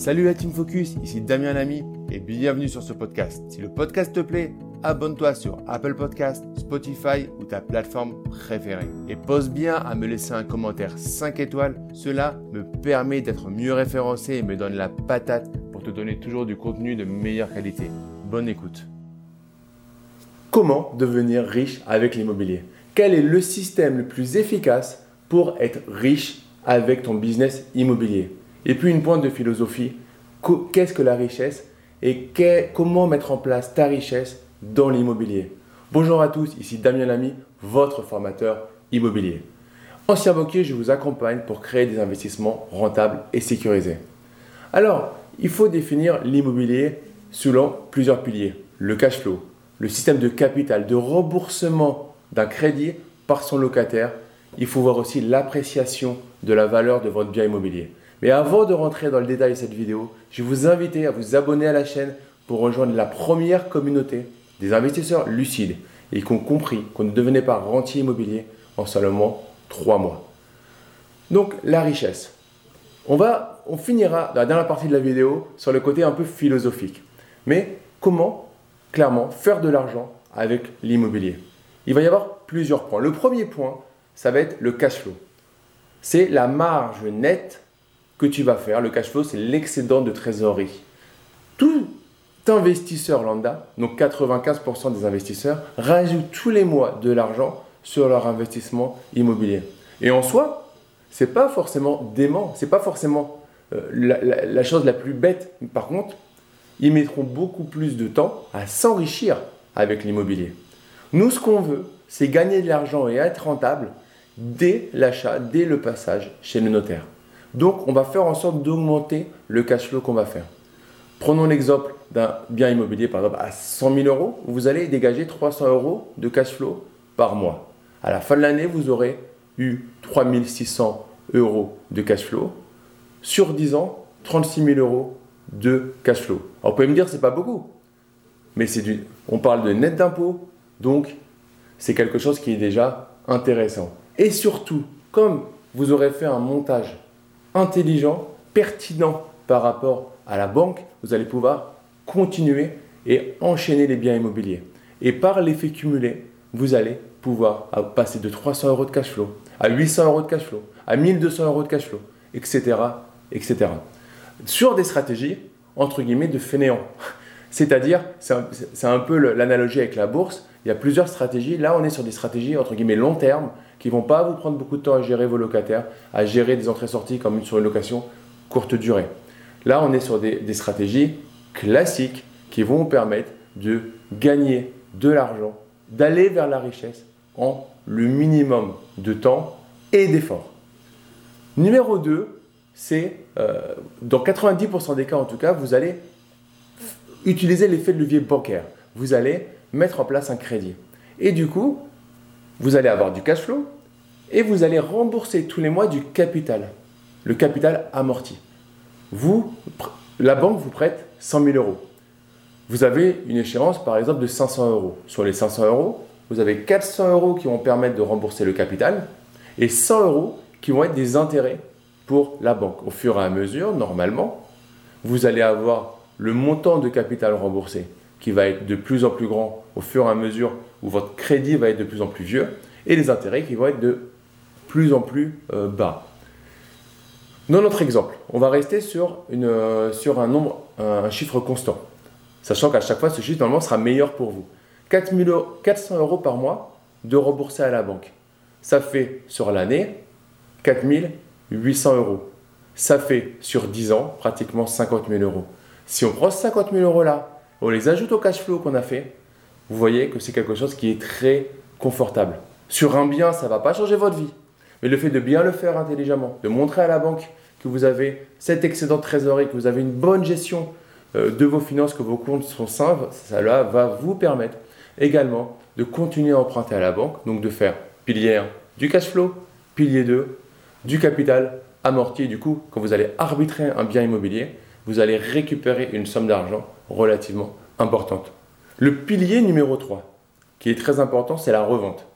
Salut la Team Focus, ici Damien Lamy et bienvenue sur ce podcast. Si le podcast te plaît, abonne-toi sur Apple Podcast, Spotify ou ta plateforme préférée. Et pose bien à me laisser un commentaire 5 étoiles, cela me permet d'être mieux référencé et me donne la patate pour te donner toujours du contenu de meilleure qualité. Bonne écoute. Comment devenir riche avec l'immobilier? Quel est le système le plus efficace pour être riche avec ton business immobilier? Et puis une pointe de philosophie, qu'est-ce que la richesse et comment mettre en place ta richesse dans l'immobilier? Bonjour à tous, ici Damien Lamy, votre formateur immobilier. Ancien banquier, je vous accompagne pour créer des investissements rentables et sécurisés. Alors, il faut définir l'immobilier selon plusieurs piliers. Le cash flow, le système de capital, de remboursement d'un crédit par son locataire. Il faut voir aussi l'appréciation de la valeur de votre bien immobilier. Mais avant de rentrer dans le détail de cette vidéo, je vais vous inviter à vous abonner à la chaîne pour rejoindre la première communauté des investisseurs lucides et qui ont compris qu'on ne devenait pas rentier immobilier en seulement 3 mois. Donc la richesse. On, va, on finira dans la dernière partie de la vidéo sur le côté un peu philosophique. Mais comment, clairement, faire de l'argent avec l'immobilier? Il va y avoir plusieurs points. Le premier point, ça va être le cash flow. C'est la marge nette que tu vas faire. Le cash flow, c'est l'excédent de trésorerie. Tout investisseur lambda, donc 95% des investisseurs, rajoutent tous les mois de l'argent sur leur investissement immobilier. Et en soi, c'est pas forcément dément, c'est pas forcément euh, la, chose la plus bête. Par contre, ils mettront beaucoup plus de temps à s'enrichir avec l'immobilier. Nous, ce qu'on veut, c'est gagner de l'argent et être rentable dès l'achat, dès le passage chez le notaire. Donc, on va faire en sorte d'augmenter le cash flow qu'on va faire. Prenons l'exemple d'un bien immobilier, par exemple, à 100 000 euros. Vous allez dégager 300 euros de cash flow par mois. À la fin de l'année, vous aurez eu 3 600 euros de cash flow. Sur 10 ans, 36 000 euros de cash flow. Alors, vous pouvez me dire, c'est pas beaucoup. Mais c'est on parle de net d'impôt, donc c'est quelque chose qui est déjà intéressant. Et surtout, comme vous aurez fait un montage intelligent, pertinent par rapport à la banque, vous allez pouvoir continuer et enchaîner les biens immobiliers. Et par l'effet cumulé, vous allez pouvoir passer de 300 euros de cash flow à 800 euros de cash flow, à 1200 euros de cash flow, etc. etc. Sur des stratégies, entre guillemets, de fainéants. C'est-à-dire, c'est un, peu l'analogie avec la bourse, il y a plusieurs stratégies. Là, on est sur des stratégies, entre guillemets, long terme, qui vont pas vous prendre beaucoup de temps à gérer vos locataires, à gérer des entrées-sorties comme sur une location courte durée. Là, on est sur des, stratégies classiques qui vont vous permettre de gagner de l'argent, d'aller vers la richesse en le minimum de temps et d'efforts. Numéro 2, c'est euh, dans 90% des cas en tout cas, vous allez utiliser l'effet de levier bancaire. Vous allez mettre en place un crédit. Et du coup, vous allez avoir du cash flow et vous allez rembourser tous les mois du capital, le capital amorti. Vous, la banque vous prête 100 000 euros. Vous avez une échéance par exemple de 500 euros. Sur les 500 euros, vous avez 400 euros qui vont permettre de rembourser le capital et 100 euros qui vont être des intérêts pour la banque. Au fur et à mesure, normalement, vous allez avoir le montant de capital remboursé qui va être de plus en plus grand au fur et à mesure où votre crédit va être de plus en plus vieux et les intérêts qui vont être de plus en plus euh, bas. Dans notre exemple, on va rester sur, une, euh, sur un nombre, un, chiffre constant, sachant qu'à chaque fois, ce chiffre normalement sera meilleur pour vous. 400 euros par mois de rembourser à la banque. Ça fait sur l'année 4800 euros. Ça fait sur 10 ans pratiquement 50 000 euros. Si on prend 50 000 euros là, on les ajoute au cash flow qu'on a fait, vous voyez que c'est quelque chose qui est très confortable. Sur un bien, ça ne va pas changer votre vie. Mais le fait de bien le faire intelligemment, de montrer à la banque que vous avez cet excédent de trésorerie, que vous avez une bonne gestion euh, de vos finances, que vos comptes sont sains, cela va vous permettre également de continuer à emprunter à la banque, donc de faire pilier 1 du cash flow, pilier 2 du capital amorti. Du coup, quand vous allez arbitrer un bien immobilier, vous allez récupérer une somme d'argent relativement importante. Le pilier numéro 3, qui est très important, c'est la revente.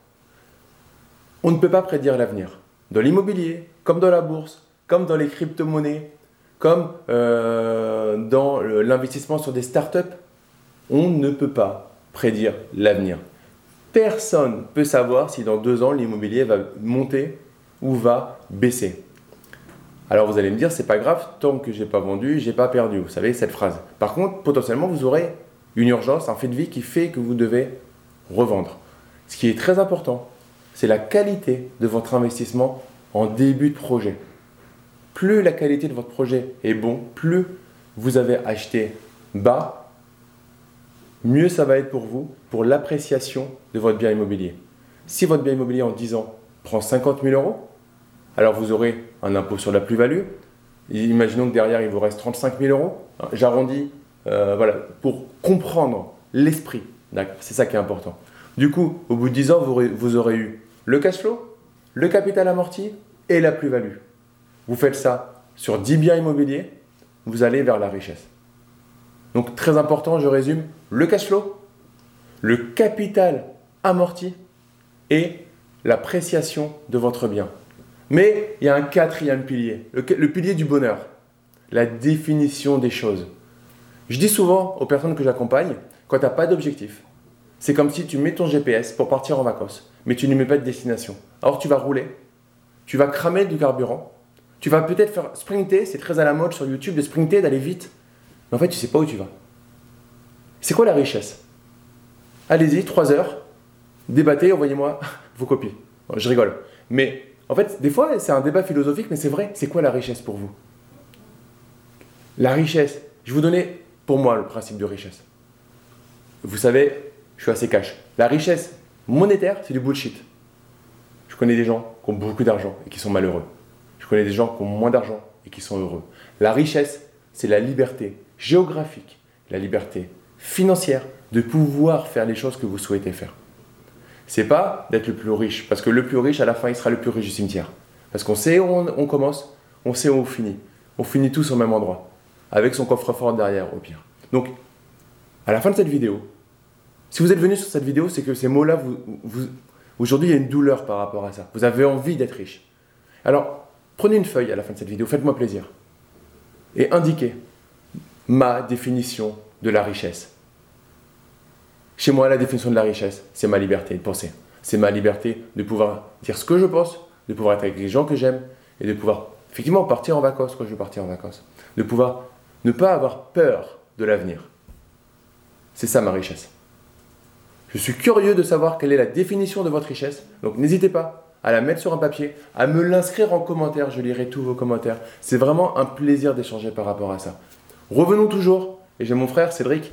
On ne peut pas prédire l'avenir. Dans l'immobilier, comme dans la bourse, comme dans les crypto-monnaies, comme euh, dans l'investissement sur des startups, on ne peut pas prédire l'avenir. Personne ne peut savoir si dans deux ans l'immobilier va monter ou va baisser. Alors vous allez me dire, c'est pas grave, tant que j'ai pas vendu, j'ai pas perdu. Vous savez cette phrase. Par contre, potentiellement, vous aurez une urgence, un fait de vie qui fait que vous devez revendre. Ce qui est très important, c'est la qualité de votre investissement en début de projet. Plus la qualité de votre projet est bon, plus vous avez acheté bas, mieux ça va être pour vous pour l'appréciation de votre bien immobilier. Si votre bien immobilier en 10 ans prend 50 000 euros, alors vous aurez un impôt sur la plus-value. Imaginons que derrière il vous reste 35 000 euros. J'arrondis euh, voilà, pour comprendre l'esprit. C'est ça qui est important. Du coup, au bout de 10 ans, vous aurez eu le cash flow, le capital amorti et la plus-value. Vous faites ça sur 10 biens immobiliers, vous allez vers la richesse. Donc très important, je résume, le cash flow, le capital amorti et l'appréciation de votre bien. Mais il y a un quatrième pilier, le, pilier du bonheur, la définition des choses. Je dis souvent aux personnes que j'accompagne, quand tu n'as pas d'objectif, c'est comme si tu mets ton GPS pour partir en vacances, mais tu ne mets pas de destination. Alors tu vas rouler, tu vas cramer du carburant, tu vas peut-être faire sprinter, c'est très à la mode sur YouTube de sprinter, d'aller vite, mais en fait tu sais pas où tu vas. C'est quoi la richesse? Allez-y, 3 heures, débattez, envoyez-moi vos copies. je rigole. Mais en fait, des fois, c'est un débat philosophique, mais c'est vrai. C'est quoi la richesse pour vous? La richesse, je vous donner pour moi le principe de richesse. Vous savez, je suis assez cash. La richesse monétaire, c'est du bullshit. Je connais des gens qui ont beaucoup d'argent et qui sont malheureux. Je connais des gens qui ont moins d'argent et qui sont heureux. La richesse, c'est la liberté géographique, la liberté financière de pouvoir faire les choses que vous souhaitez faire. C'est pas d'être le plus riche, parce que le plus riche, à la fin, il sera le plus riche du cimetière. Parce qu'on sait où on, commence, on sait où on finit. On finit tous au même endroit, avec son coffre-fort derrière, au pire. Donc, à la fin de cette vidéo, si vous êtes venu sur cette vidéo, c'est que ces mots-là, vous, aujourd'hui, il y a une douleur par rapport à ça. Vous avez envie d'être riche. Alors, prenez une feuille à la fin de cette vidéo, faites-moi plaisir. Et indiquez ma définition de la richesse. Chez moi, la définition de la richesse, c'est ma liberté de penser. C'est ma liberté de pouvoir dire ce que je pense, de pouvoir être avec les gens que j'aime et de pouvoir effectivement partir en vacances quand je veux partir en vacances. De pouvoir ne pas avoir peur de l'avenir. C'est ça ma richesse. Je suis curieux de savoir quelle est la définition de votre richesse. Donc n'hésitez pas à la mettre sur un papier, à me l'inscrire en commentaire. Je lirai tous vos commentaires. C'est vraiment un plaisir d'échanger par rapport à ça. Revenons toujours. Et j'ai mon frère Cédric.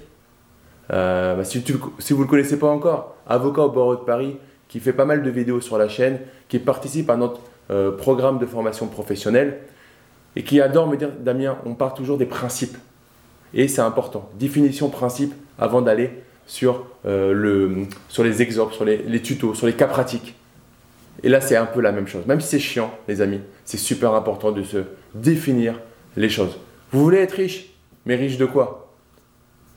Euh, bah, si, vous ne le connaissez pas encore, avocat au barreau de Paris, qui fait pas mal de vidéos sur la chaîne, qui participe à notre euh, programme de formation professionnelle et qui adore me dire Damien, on part toujours des principes. Et c'est important. Définition, principe avant d'aller sur, euh, les exemples, sur les, tutos, sur les cas pratiques. Et là, c'est un peu la même chose. Même si c'est chiant, les amis, c'est super important de se définir les choses. Vous voulez être riche, mais riche de quoi?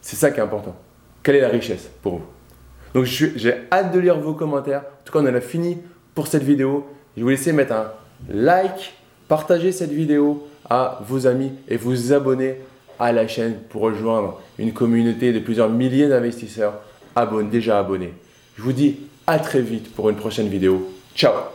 C'est ça qui est important. Quelle est la richesse pour vous? Donc, j'ai hâte de lire vos commentaires. En tout cas, on a fini pour cette vidéo. Je vous laisser mettre un like, partager cette vidéo à vos amis et vous abonner à la chaîne pour rejoindre une communauté de plusieurs milliers d'investisseurs déjà abonnés. Je vous dis à très vite pour une prochaine vidéo. Ciao